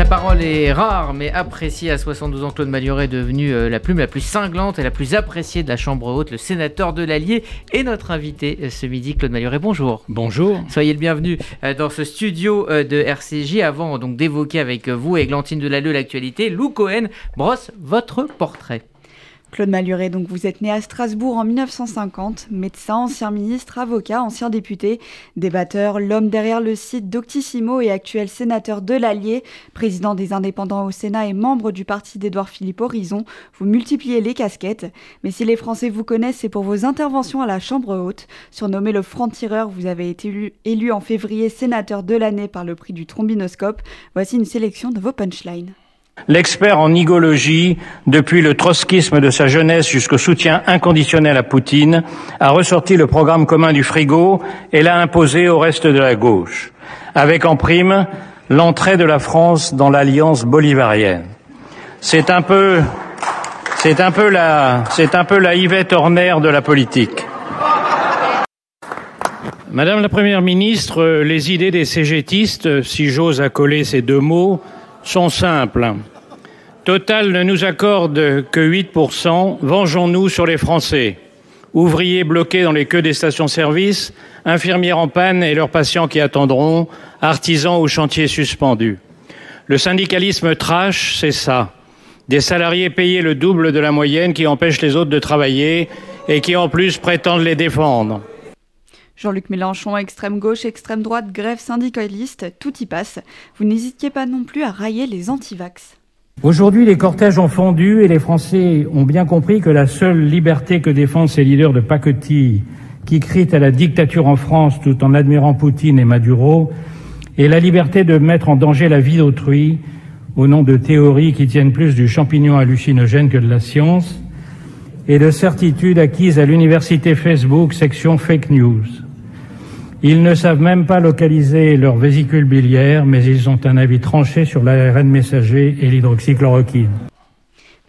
Sa parole est rare mais appréciée à 72 ans. Claude Malioret est devenu euh, la plume la plus cinglante et la plus appréciée de la Chambre haute, le sénateur de l'Allier et notre invité euh, ce midi, Claude Malioret. Bonjour. Bonjour. Soyez le bienvenu euh, dans ce studio de RCJ. Avant donc d'évoquer avec vous et Glantine Delalleux l'actualité, Lou Cohen brosse votre portrait. Claude Maluret, donc vous êtes né à Strasbourg en 1950, médecin, ancien ministre, avocat, ancien député, débatteur, l'homme derrière le site Doctissimo et actuel sénateur de l'Allier, président des indépendants au Sénat et membre du parti d'Édouard Philippe Horizon. Vous multipliez les casquettes, mais si les Français vous connaissent, c'est pour vos interventions à la Chambre haute. Surnommé le franc-tireur, vous avez été élu, élu en février sénateur de l'année par le prix du trombinoscope. Voici une sélection de vos punchlines. L'expert en igologie, depuis le trotskisme de sa jeunesse jusqu'au soutien inconditionnel à Poutine, a ressorti le programme commun du frigo et l'a imposé au reste de la gauche, avec en prime l'entrée de la France dans l'alliance bolivarienne. C'est un peu, c'est un peu la, c'est un peu la Yvette Horner de la politique. Madame la Première ministre, les idées des cégétistes, si j'ose accoler ces deux mots, sont simples. Total ne nous accorde que 8%, vengeons-nous sur les Français. Ouvriers bloqués dans les queues des stations-service, infirmières en panne et leurs patients qui attendront, artisans au chantier suspendus. Le syndicalisme trash, c'est ça. Des salariés payés le double de la moyenne qui empêchent les autres de travailler et qui en plus prétendent les défendre. Jean-Luc Mélenchon, extrême gauche, extrême droite, grève syndicaliste, tout y passe. Vous n'hésitiez pas non plus à railler les antivax. Aujourd'hui, les cortèges ont fondu et les Français ont bien compris que la seule liberté que défendent ces leaders de pacotille qui crient à la dictature en France tout en admirant Poutine et Maduro est la liberté de mettre en danger la vie d'autrui au nom de théories qui tiennent plus du champignon hallucinogène que de la science et de certitudes acquises à l'université Facebook section fake news. Ils ne savent même pas localiser leur vésicule biliaire, mais ils ont un avis tranché sur l'ARN messager et l'hydroxychloroquine.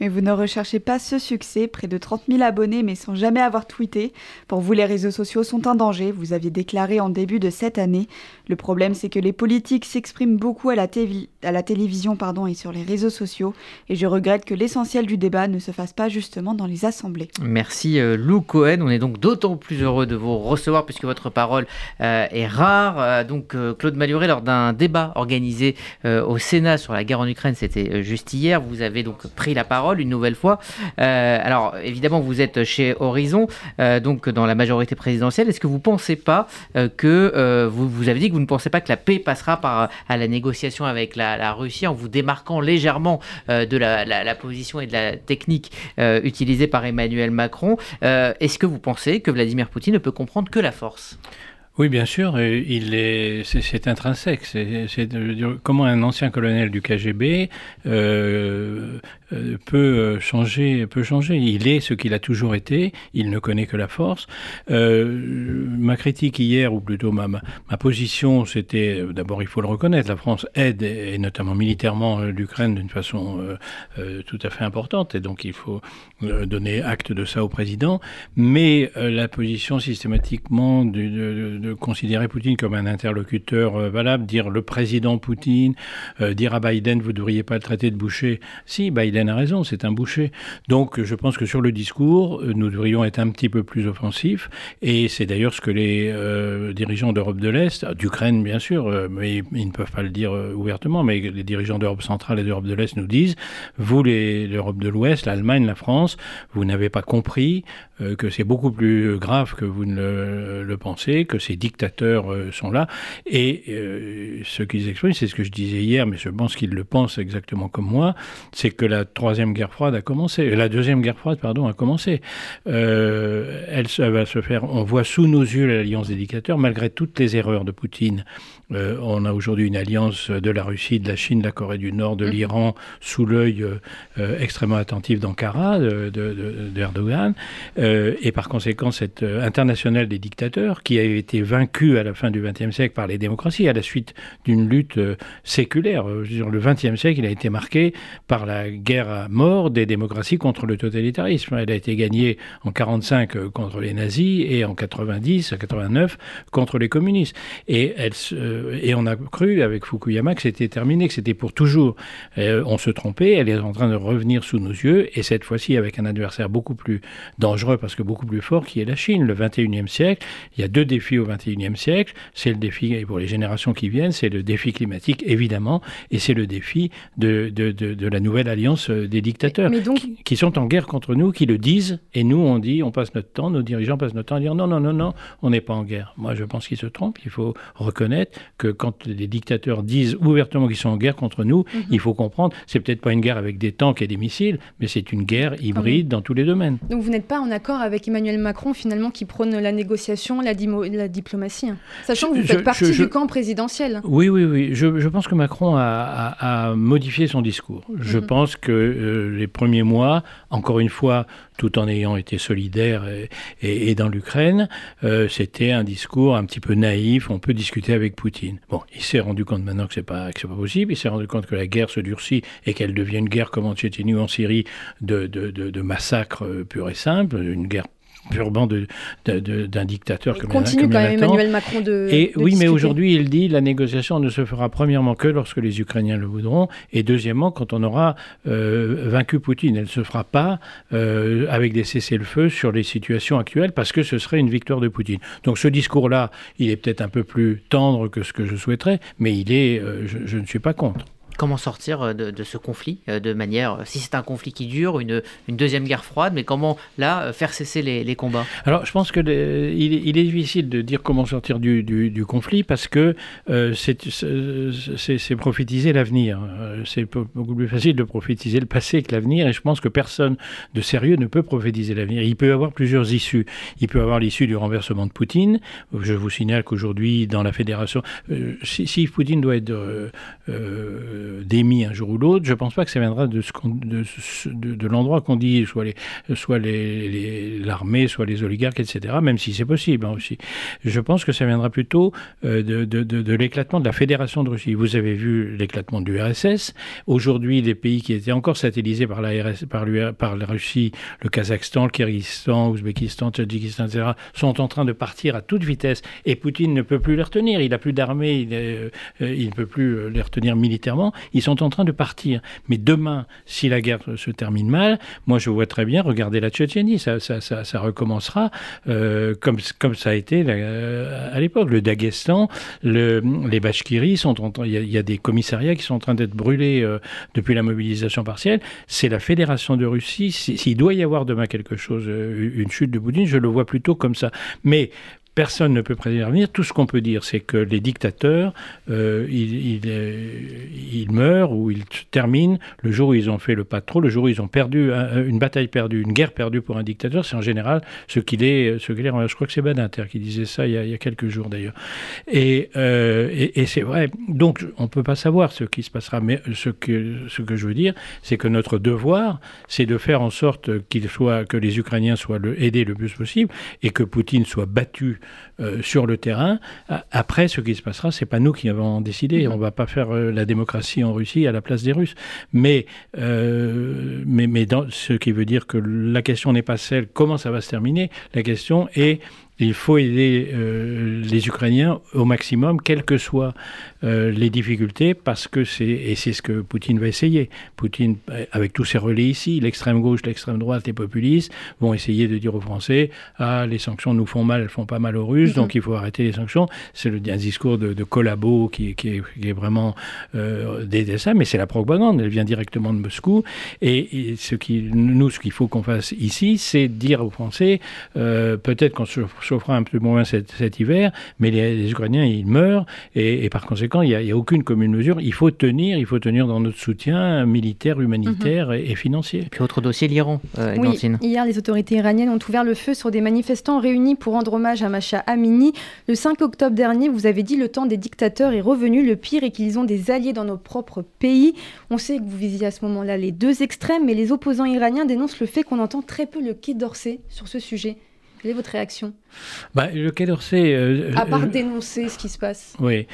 Mais vous ne recherchez pas ce succès, près de 30 000 abonnés mais sans jamais avoir tweeté. Pour vous, les réseaux sociaux sont un danger, vous aviez déclaré en début de cette année. Le problème, c'est que les politiques s'expriment beaucoup à la, télévision pardon, et sur les réseaux sociaux, et je regrette que l'essentiel du débat ne se fasse pas justement dans les assemblées. Merci euh, Lou Cohen, on est donc d'autant plus heureux de vous recevoir puisque votre parole euh, est rare. Euh, donc Claude Maluret, lors d'un débat organisé au Sénat sur la guerre en Ukraine, c'était juste hier, vous avez donc pris la parole une nouvelle fois. Euh, alors évidemment, vous êtes chez Horizon, euh, donc dans la majorité présidentielle. Est-ce que vous ne pensez pas euh, que vous, vous avez dit que vous ne pensez pas que la paix passera par à la négociation avec la, Russie en vous démarquant légèrement de la, position et de la technique utilisée par Emmanuel Macron? Est-ce que vous pensez que Vladimir Poutine ne peut comprendre que la force? Oui, bien sûr, il est, c'est, intrinsèque. C'est, comment un ancien colonel du KGB peut changer, peut changer. Il est ce qu'il a toujours été. Il ne connaît que la force. Euh, ma critique hier, ou plutôt ma, ma, position, c'était d'abord, il faut le reconnaître, la France aide et, notamment militairement l'Ukraine d'une façon tout à fait importante, et donc il faut donner acte de ça au président. Mais la position systématiquement de de considérer Poutine comme un interlocuteur euh, valable, dire le président Poutine, euh, dire à Biden vous ne devriez pas le traiter de boucher. Si, Biden a raison, c'est un boucher. Donc je pense que sur le discours, euh, nous devrions être un petit peu plus offensifs. Et c'est d'ailleurs ce que les dirigeants d'Europe de l'Est, d'Ukraine bien sûr, mais ils ne peuvent pas le dire ouvertement, mais les dirigeants d'Europe centrale et d'Europe de l'Est nous disent, vous l'Europe de l'Ouest, l'Allemagne, la France, vous n'avez pas compris que c'est beaucoup plus grave que vous ne le, pensez, que ces dictateurs euh, sont là. Et euh, ce qu'ils expriment, c'est ce que je disais hier, mais je pense qu'ils le pensent exactement comme moi, c'est que la troisième guerre froide a commencé, la deuxième guerre froide, pardon, a commencé. Euh, elle, elle, va se faire, on voit sous nos yeux l'alliance des dictateurs, malgré toutes les erreurs de Poutine euh, on a aujourd'hui une alliance de la Russie, de la Chine, de la Corée du Nord, de mhm. l'Iran, sous l'œil euh, euh, extrêmement attentif d'Ankara, d'Erdogan. et par conséquent, cette internationale des dictateurs, qui a été vaincue à la fin du XXe siècle par les démocraties, à la suite d'une lutte séculaire. le XXe siècle, il a été marqué par la guerre à mort des démocraties contre le totalitarisme. Elle a été gagnée en 1945 contre les nazis et en 90, 89 contre les communistes. Et elle et on a cru avec Fukuyama que c'était terminé, que c'était pour toujours. on se trompait, elle est en train de revenir sous nos yeux, et cette fois-ci avec un adversaire beaucoup plus dangereux parce que beaucoup plus fort, qui est la Chine. Le 21e siècle, il y a deux défis au 21e siècle. C'est le défi, et pour les générations qui viennent, c'est le défi climatique, évidemment, et c'est le défi de, de, de, la nouvelle alliance euh, des dictateurs qui, sont en guerre contre nous, qui le disent, et nous, on dit, on passe notre temps, nos dirigeants passent notre temps à dire non, non, non, non, on n'est pas en guerre. Moi, je pense qu'ils se trompent. Il faut reconnaître que quand les dictateurs disent ouvertement qu'ils sont en guerre contre nous, mhm. il faut comprendre, c'est peut-être pas une guerre avec des tanks et des missiles, mais c'est une guerre hybride dans tous les domaines. Donc vous n'êtes pas en accord avec Emmanuel Macron, finalement, qui prône la négociation, la, la diplomatie, hein. sachant que vous faites partie du camp présidentiel. Oui, oui, oui. Je, pense que Macron a, a, modifié son discours. Je mhm. pense que euh, les premiers mois, encore une fois, tout en ayant été solidaire et, dans l'Ukraine, euh, c'était un discours un petit peu naïf. On peut discuter avec Poutine. Bon, il s'est rendu compte maintenant que c'est pas pas possible. Il s'est rendu compte que la guerre se durcit et qu'elle devient une guerre comme en Tchétchénie ou en Syrie de, de, de, massacres euh, purs et simples, une guerre purement d'un de, de, dictateur il continue quand même Emmanuel Macron de. Et oui, mais aujourd'hui, il dit la négociation ne se fera premièrement que lorsque les Ukrainiens le voudront, et deuxièmement quand on aura euh, vaincu Poutine. Elle ne se fera pas euh, avec des cessez-le-feu sur les situations actuelles, parce que ce serait une victoire de Poutine. Donc ce discours-là, il est peut-être un peu plus tendre que ce que je souhaiterais, mais il est, euh, je ne suis pas contre. Comment sortir euh, de, ce conflit euh, de manière, euh, si c'est un conflit qui dure, une, deuxième guerre froide, mais comment là faire cesser les, combats? Alors je pense que il, est difficile de dire comment sortir du, conflit parce que c'est prophétiser l'avenir. C'est beaucoup plus facile de prophétiser le passé que l'avenir et je pense que personne de sérieux ne peut prophétiser l'avenir. Il peut y avoir plusieurs issues. Il peut y avoir l'issue du renversement de Poutine. Je vous signale qu'aujourd'hui dans la fédération, si, Poutine doit être démis un jour ou l'autre, je ne pense pas que ça viendra de, ce de, de, l'endroit qu'on dit, soit les, soit les, l'armée, soit les oligarques, etc., même si c'est possible hein, aussi. Je pense que ça viendra plutôt euh, de, de, l'éclatement de la Fédération de Russie. Vous avez vu l'éclatement du RSS. Aujourd'hui, les pays qui étaient encore satellisés par la, RS, par, par la Russie, le Kazakhstan, le Kyrgyzstan, l'Ouzbékistan, le Tadjikistan, etc., sont en train de partir à toute vitesse. Et Poutine ne peut plus les retenir. Il n'a plus d'armée, il, euh, il ne peut plus les retenir militairement ils sont en train de partir. Mais demain, si la guerre se termine mal, moi je vois très bien, regardez la Tchétchénie, ça, ça, ça, recommencera euh, comme, comme ça a été euh, à l'époque. Le Daghestan, le, les Bachkiris, sont il, y a, des commissariats qui sont en train d'être brûlés euh, depuis la mobilisation partielle. C'est la Fédération de Russie. S'il doit y avoir demain quelque chose, une chute de Poutine, je le vois plutôt comme ça. Mais Personne ne peut prédire l'avenir. Tout ce qu'on peut dire, c'est que les dictateurs, euh, ils, ils, meurent ou ils terminent le jour où ils ont fait le pas trop, le jour où ils ont perdu une bataille perdue, une guerre perdue pour un dictateur. C'est en général ce qu'il est. Je crois que c'est Badinter qui disait ça il y a, quelques jours d'ailleurs. Et, euh, et, c'est vrai. Donc on ne peut pas savoir ce qui se passera. Mais ce que, je veux dire, c'est que notre devoir, c'est de faire en sorte que les Ukrainiens soient aidés le plus possible et que Poutine soit battu euh, sur le terrain. Après, ce qui se passera, c'est pas nous qui avons décidé. Mhm. On va pas faire euh, la démocratie en Russie à la place des Russes. Mais, euh, mais, mais dans, ce qui veut dire que la question n'est pas celle comment ça va se terminer. La question est il faut aider euh, les Ukrainiens au maximum, quelles que soient euh, les difficultés, parce que c'est et c'est ce que Poutine va essayer. Poutine, euh, avec tous ses relais ici, l'extrême gauche, l'extrême droite, les populistes, vont essayer de dire aux Français ah les sanctions nous font mal, elles font pas mal aux Russes, donc il faut arrêter les sanctions. C'est un discours de, de collabo qui, qui, est, qui est vraiment euh, d'aider ça, mais c'est la propagande, elle vient directement de Moscou. Et, ce qui nous, ce qu'il faut qu'on fasse ici, c'est dire aux Français peut-être qu'on se chauffera un peu moins cet, cet hiver, mais les, Ukrainiens, ils meurent, et, par conséquent, il n'y a, aucune commune mesure. Il faut tenir, il faut tenir dans notre soutien militaire, humanitaire mhm. et, financier. puis autre dossier, l'Iran, euh, oui, Hier, les autorités iraniennes ont ouvert le feu sur des manifestants réunis pour rendre hommage à Macha Amini. Le 5 octobre dernier, vous avez dit le temps des dictateurs est revenu. Le pire est qu'ils ont des alliés dans nos propres pays. On sait que vous visiez à ce moment-là les deux extrêmes, mais les opposants iraniens dénoncent le fait qu'on entend très peu le Quai d'Orsay sur ce sujet. Quelle est votre réaction? Bah, Le Quai d'Orsay. Euh, à part euh, dénoncer ce qui se passe. Oui.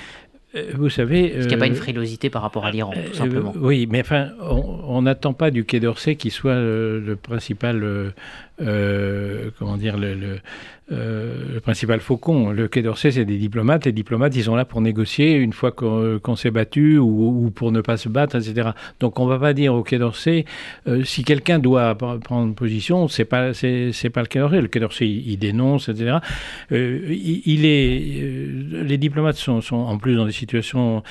Euh, vous savez. Est-ce qu'il n'y a pas une frilosité par rapport à l'Iran, tout simplement? Oui, mais enfin, on n'attend pas du Quai d'Orsay qui soit le principal comment dire, le euh, le principal faucon. Le Quai d'Orsay, c'est des diplomates. Les diplomates, ils sont là pour négocier une fois qu'on s'est battu ou, pour ne pas se battre, etc. Donc on ne va pas dire au Quai d'Orsay, euh, si quelqu'un doit prendre position, c'est pas c'est pas le Quai d'Orsay. Le Quai d'Orsay, il, dénonce, etc. Euh, il, est, les diplomates sont, sont, en plus dans des situations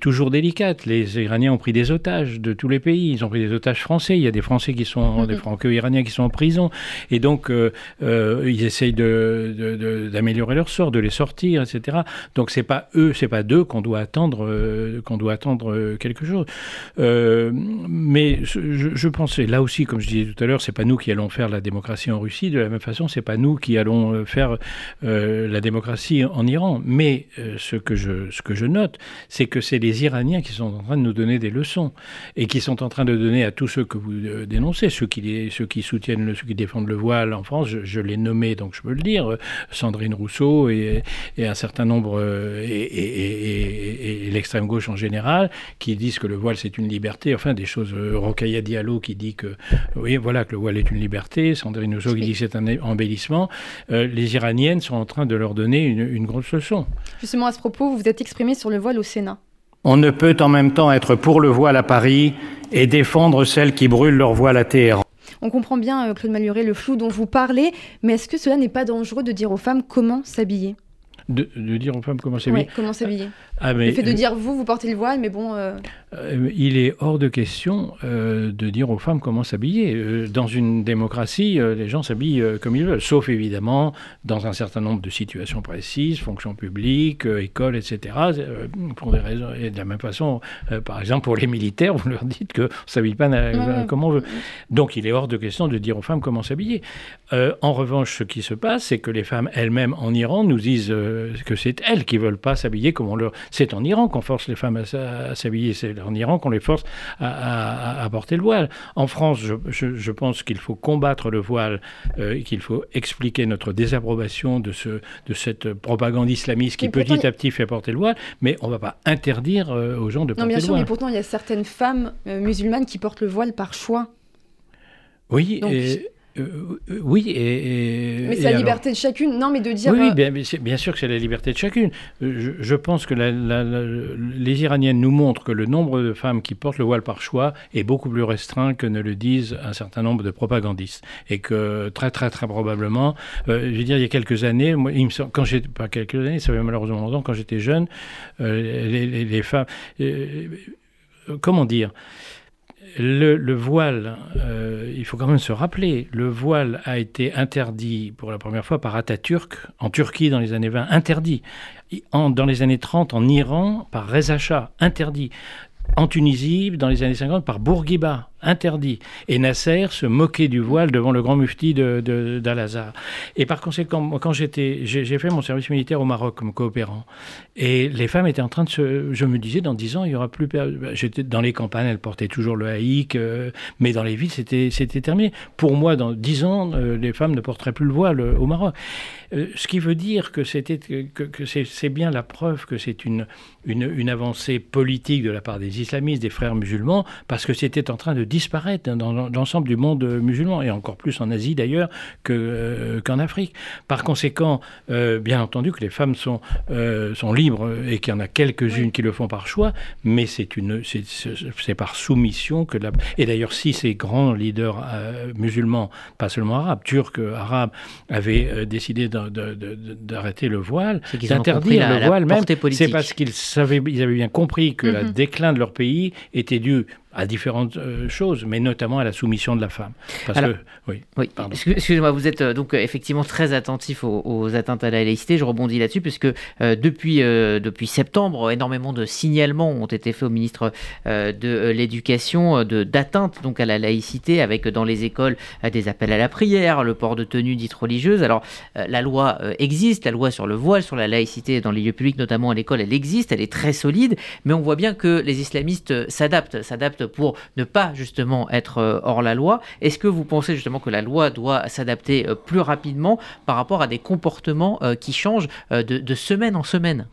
toujours délicates. Les Iraniens ont pris des otages de tous les pays. Ils ont pris des otages français. Il y a des Français qui sont, des Franco-Iraniens qui sont en prison. Et donc, ils essayent de d'améliorer leur sort, de les sortir, etc. Donc c'est pas eux, c'est pas d'eux qu'on doit attendre, euh, qu'on doit attendre euh, quelque chose. Euh, mais je, je pensais là aussi, comme je disais tout à l'heure, c'est pas nous qui allons faire la démocratie en Russie. De la même façon, c'est pas nous qui allons faire la démocratie en Iran. Mais ce que je ce que je note, c'est que c'est les Iraniens qui sont en train de nous donner des leçons et qui sont en train de donner à tous ceux que vous dénoncez, ceux qui ceux qui soutiennent, ceux qui défendent le voile en France. Je, je les nommais, donc je peux le dire euh, Sandrine Rousseau et, un certain nombre, euh, et, l'extrême gauche en général, qui disent que le voile c'est une liberté, enfin des choses, euh, Rokaya Diallo qui dit que, oui, voilà, que le voile est une liberté, Sandrine Rousseau qui dit que c'est un embellissement, les Iraniennes sont en train de leur donner une, une grosse leçon. Justement, à ce propos, vous vous êtes exprimé sur le voile au Sénat. On ne peut en même temps être pour le voile à Paris et défendre celles qui brûlent leur voile à Téhéran. On comprend bien, euh, Claude Maluret, le flou dont vous parlez, mais est-ce que cela n'est pas dangereux de dire aux femmes comment s'habiller? De, dire aux femmes comment s'habiller? comment s'habiller? Ah, le fait de dire vous, vous portez le voile, mais bon. Euh, euh, il est hors de question euh, de dire aux femmes comment s'habiller. dans une démocratie, les gens s'habillent comme ils veulent, sauf évidemment dans un certain nombre de situations précises, fonction publique, école, etc. pour des raisons. Et de la même façon, par exemple, pour les militaires, vous leur dites que s'habille pas comme on veut. Donc il est hors de question de dire aux femmes comment s'habiller. en revanche, ce qui se passe, c'est que les femmes elles-mêmes en Iran nous disent que c'est elles qui veulent pas s'habiller comme on leur. C'est en Iran qu'on force les femmes à, s'habiller, c'est en Iran qu'on les force à, porter le voile. En France, je, pense qu'il faut combattre le voile, euh, qu'il faut expliquer notre désapprobation de, ce, de cette propagande islamiste qui petit à petit fait porter le voile, mais on ne va pas interdire euh, aux gens de porter le voile. Non, bien sûr, mais pourtant, il y a certaines femmes euh, musulmanes qui portent le voile par choix. Oui, et euh, euh, oui, et, mais c'est la liberté de chacune. Non, mais de dire. Oui, bien, bien, sûr que c'est la liberté de chacune. Euh, je, pense que les Iraniennes nous montrent que le nombre de femmes qui portent le voile par choix est beaucoup plus restreint que ne le disent un certain nombre de propagandistes. Et que très, très, très probablement, je veux dire, il y a quelques années, moi, il me quand j'étais, pas quelques années, ça fait malheureusement longtemps, quand j'étais jeune, les, les, femmes. comment dire le, voile, euh, il faut quand même se rappeler, le voile a été interdit pour la première fois par Atatürk en Turquie dans les années 20, interdit. dans les années 30 en Iran par Reza Shah, interdit. En Tunisie, dans les années 50, par Bourguiba, interdit. Et Nasser se moquait du voile devant le grand mufti d'Al-Azhar. Et par conséquent, quand j'étais, j'ai fait mon service militaire au Maroc comme coopérant, et les femmes étaient en train de se... Je me disais, dans dix ans, il y aura plus... J'étais dans les campagnes, elles portaient toujours le haïk, euh, mais dans les villes, c'était terminé. Pour moi, dans dix ans, euh, les femmes ne porteraient plus le voile euh, au Maroc. ce qui veut dire que, c'était que, que c'est bien la preuve que c'est une, une, une avancée politique de la part des islamistes, des frères musulmans, parce que c'était en train de disparaître dans l'ensemble du monde musulman, et encore plus en Asie d'ailleurs euh, qu'en Afrique. Par conséquent, euh, bien entendu que les femmes sont, euh, sont libres et qu'il y en a quelques-unes qui le font par choix, mais c'est par soumission que la... Et d'ailleurs, si ces grands leaders musulmans, pas seulement arabes, turcs, arabes, avaient décidé d'arrêter le voile, d'interdire le voile même, c'est parce qu'ils savaient, ils avaient bien compris que le mm-hmm. déclin de leur pays était dû à différentes euh, choses, mais notamment à la soumission de la femme. Parce que, oui, oui excusez-moi, vous êtes euh, donc euh, effectivement très attentif aux, atteintes à la laïcité. Je rebondis là-dessus, puisque depuis, depuis septembre, énormément de signalements ont été faits au ministre de l'Éducation d'atteintes donc à la laïcité, avec dans les écoles des appels à la prière, le port de tenue dite religieuse. Alors, la loi existe, la loi sur le voile, sur la laïcité dans les lieux publics, notamment à l'école, elle existe, elle est très solide, mais on voit bien que les islamistes s'adaptent, s'adaptent pour ne pas justement être hors la loi. Est-ce que vous pensez justement que la loi doit s'adapter plus rapidement par rapport à des comportements qui changent de, semaine en semaine?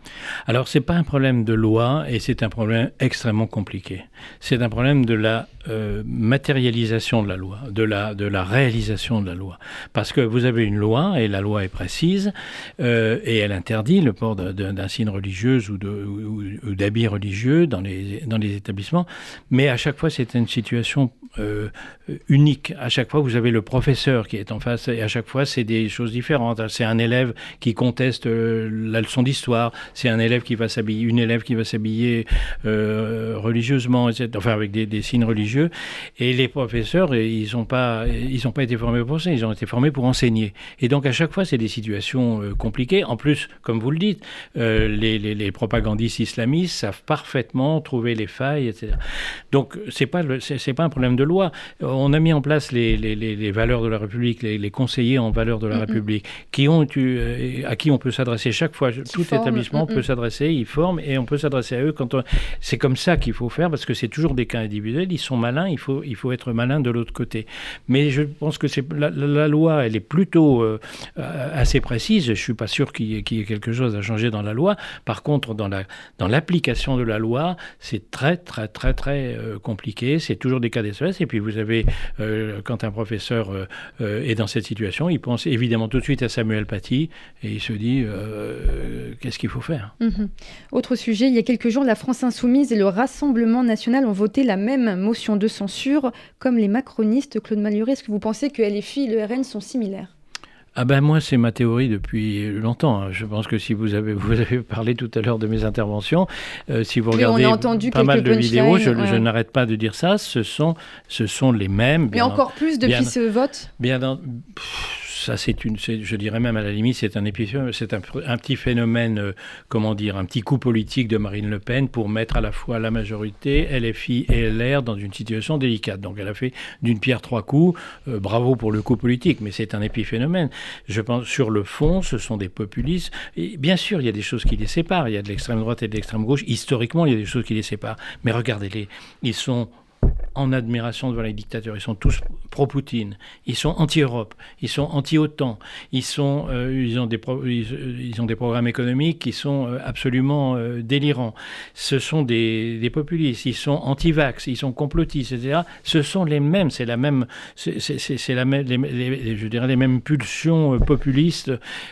Alors, c'est pas un problème de loi et c'est un problème extrêmement compliqué. C'est un problème de la euh, matérialisation de la loi, de la, de la réalisation de la loi. Parce que vous avez une loi, et la loi est précise, euh, et elle interdit le port d'un signe religieux ou d'habits religieux dans les, dans les établissements, mais à chaque fois c'est une situation euh, unique. À chaque fois vous avez le professeur qui est en face, et à chaque fois c'est des choses différentes. C'est un élève qui conteste la leçon d'histoire, c'est un élève qui va s'habiller, une élève qui va s'habiller religieusement, enfin avec des, signes religieux et les professeurs, ils n'ont pas, ils pas été formés pour ça, ils ont été formés pour enseigner. Et donc à chaque fois, c'est des situations euh, compliquées. En plus, comme vous le dites, euh, les, les, propagandistes islamistes savent parfaitement trouver les failles, etc. Donc c'est pas c'est pas un problème de loi. On a mis en place les, les valeurs de la République, les, conseillers en valeurs de la République, qui ont euh, à qui on peut s'adresser chaque fois. Tout établissement peut s'adresser, ils forment et on peut s'adresser à eux quand c'est comme ça qu'il faut faire parce que c'est toujours des cas individuels. Ils sont malin, il faut, il faut être malin de l'autre côté. Mais je pense que c'est la, loi, elle est plutôt euh, assez précise. Je ne suis pas sûr qu'il y, ait quelque chose à changer dans la loi. Par contre, dans l'application dans de la loi, c'est très, très, très, très euh, compliqué. C'est toujours des cas d'espèce. Et puis, vous avez, euh, quand un professeur est dans cette situation, il pense évidemment tout de suite à Samuel Paty et il se dit qu'est-ce qu'il faut faire? Mhm. Autre sujet, il y a quelques jours, la France Insoumise et le Rassemblement national ont voté la même motion de censure, comme les macronistes. Claude Maluret, est-ce que vous pensez que LFI et le RN sont similaires? Ah ben moi c'est ma théorie depuis longtemps. Hein. Je pense que si vous avez vous avez parlé tout à l'heure de mes interventions, euh, si vous regardez pas mal de vidéos, je, n'arrête pas de dire ça. Ce sont ce sont les mêmes. Mais encore plus depuis ce vote? Bien dans, ça, c'est une, je dirais même à la limite, c'est un c'est un, petit phénomène, euh, comment dire, un petit coup politique de Marine Le Pen pour mettre à la fois la majorité, LFI et LR dans une situation délicate. Donc, elle a fait d'une pierre trois coups. Euh, bravo pour le coup politique, mais c'est un épiphénomène. Je pense, sur le fond, ce sont des populistes. Et bien sûr, il y a des choses qui les séparent. Il y a de l'extrême droite et de l'extrême gauche. Historiquement, il y a des choses qui les séparent. Mais regardez-les, ils sont en admiration devant les dictateurs. Ils sont tous pro-Poutine. Ils sont anti-Europe. Ils sont anti-OTAN. Ils, sont, euh, ils, ont des ils, ont des programmes économiques qui sont euh, absolument euh, délirants. Ce sont des, populistes. Ils sont anti-vax. Ils sont complotistes, etc. Ce sont les mêmes. C'est la même. C'est la même. Je dirais les mêmes pulsions populistes,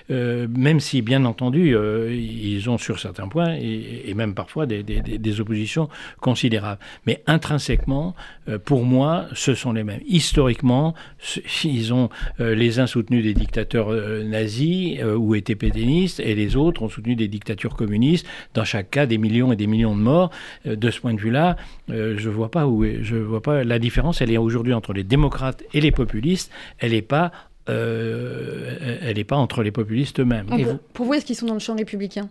même si, bien entendu, ils ont sur certains points et, même parfois des, oppositions considérables. Mais intrinsèquement, euh, pour moi, ce sont les mêmes. Historiquement, ils ont euh, les uns soutenu des dictateurs euh, nazis ou étaient pétainistes, et les autres ont soutenu des dictatures communistes. Dans chaque cas, des millions et des millions de morts. de ce point de vue-là, je vois pas où je vois pas la différence. Elle est aujourd'hui entre les démocrates et les populistes. Elle n'est pas elle n'est pas entre les populistes eux-mêmes. Pour vous, est-ce qu'ils sont dans le champ républicain?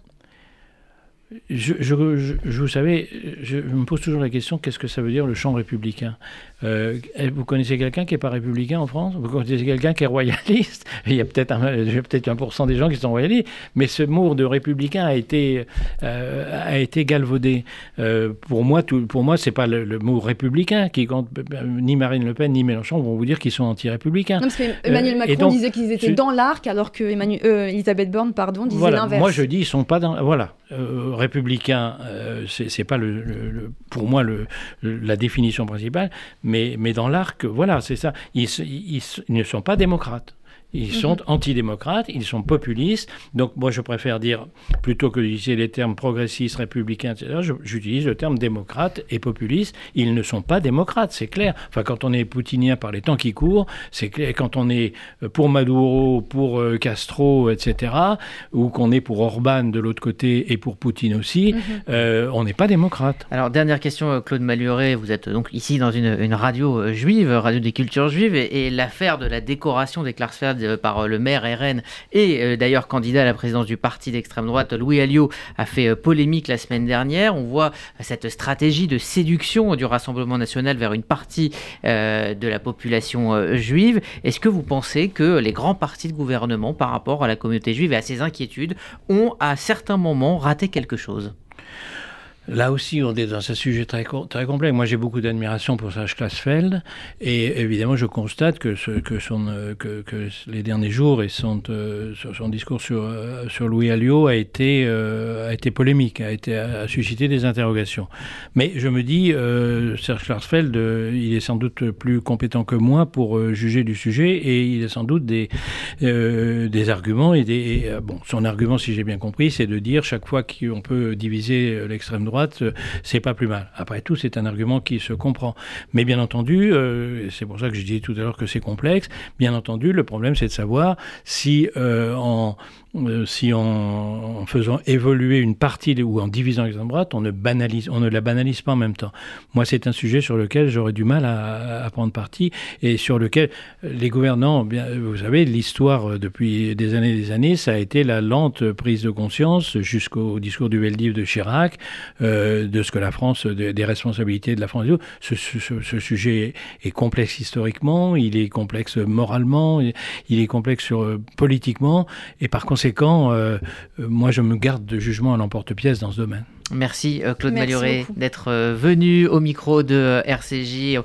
Je, je, vous savez, je, me pose toujours la question qu'est-ce que ça veut dire le champ républicain? Euh, Vous connaissez quelqu'un qui n'est pas républicain en France? Vous connaissez quelqu'un qui est royaliste? Il y a peut-être un, peut 1% des gens qui sont royalistes, mais ce mot de républicain a été, euh, a été galvaudé. Euh, pour moi, tout, pour moi, c'est pas le, mot républicain qui compte. Ni Marine Le Pen ni Mélenchon vont vous dire qu'ils sont anti-républicains. Non, parce Emmanuel Macron disait qu'ils étaient dans l'arc, alors que Elisabeth Borne, pardon, disait l'inverse. Moi, je dis ils sont pas dans. Voilà républicain, euh, c'est pas le, pour moi le, la définition principale, mais, mais dans l'arc, voilà, c'est ça. ils, ne sont pas démocrates. Ils mhm. sont antidémocrates, ils sont populistes. Donc moi, je préfère dire, plutôt que d'utiliser les termes progressistes, républicains, etc., j'utilise le terme démocrate et populiste. Ils ne sont pas démocrates, c'est clair. Enfin, quand on est poutinien par les temps qui courent, c'est clair. Quand on est euh, pour Maduro, pour euh, Castro, etc., ou qu'on est pour Orban de l'autre côté et pour Poutine aussi, mhm. euh, on n'est pas démocrate. Alors, dernière question, Claude Maluret. Vous êtes donc ici dans une, radio juive, radio des cultures juives, et, l'affaire de la décoration des Klarsfeld par euh, le maire RN et euh, d'ailleurs candidat à la présidence du parti d'extrême droite, Louis Alliot, a fait euh, polémique la semaine dernière. On voit cette stratégie de séduction du Rassemblement national vers une partie de la population juive. Est-ce que vous pensez que les grands partis de gouvernement par rapport à la communauté juive et à ses inquiétudes ont à certains moments raté quelque chose? Là aussi, on est dans un sujet très, très complexe. Moi, j'ai beaucoup d'admiration pour Serge Klaasfeld. Et évidemment, je constate que, euh, les derniers jours et son, euh, discours sur, euh, sur Louis Alliot a été, a été polémique, a, a suscité des interrogations. Mais je me dis, Serge Klaasfeld, il est sans doute plus compétent que moi pour juger du sujet et il a sans doute des, arguments. Et, bon, son argument, si j'ai bien compris, c'est de dire chaque fois qu'on peut diviser l'extrême droite, droite, euh, c'est pas plus mal. Après tout, c'est un argument qui se comprend. Mais bien entendu, euh, c'est pour ça que je disais tout à l'heure que c'est complexe, bien entendu, le problème c'est de savoir si euh, en euh, si en, faisant évoluer une partie ou en divisant l'extrême droite, on ne, banalise, on ne la banalise pas en même temps. Moi, c'est un sujet sur lequel j'aurais du mal à, prendre parti et sur lequel les gouvernants, bien, vous savez, l'histoire euh, depuis des années et des années, ça a été la lente prise de conscience jusqu'au discours du Veldiv de Chirac, euh, de ce que la France, des responsabilités de la France. Ce, ce, sujet est, complexe historiquement, il est complexe moralement, il est complexe sur, politiquement et par conséquent, conséquent, euh, euh, moi, je me garde de jugement à l'emporte-pièce dans ce domaine. Merci euh, Claude Maluré d'être venu au micro de RCJ.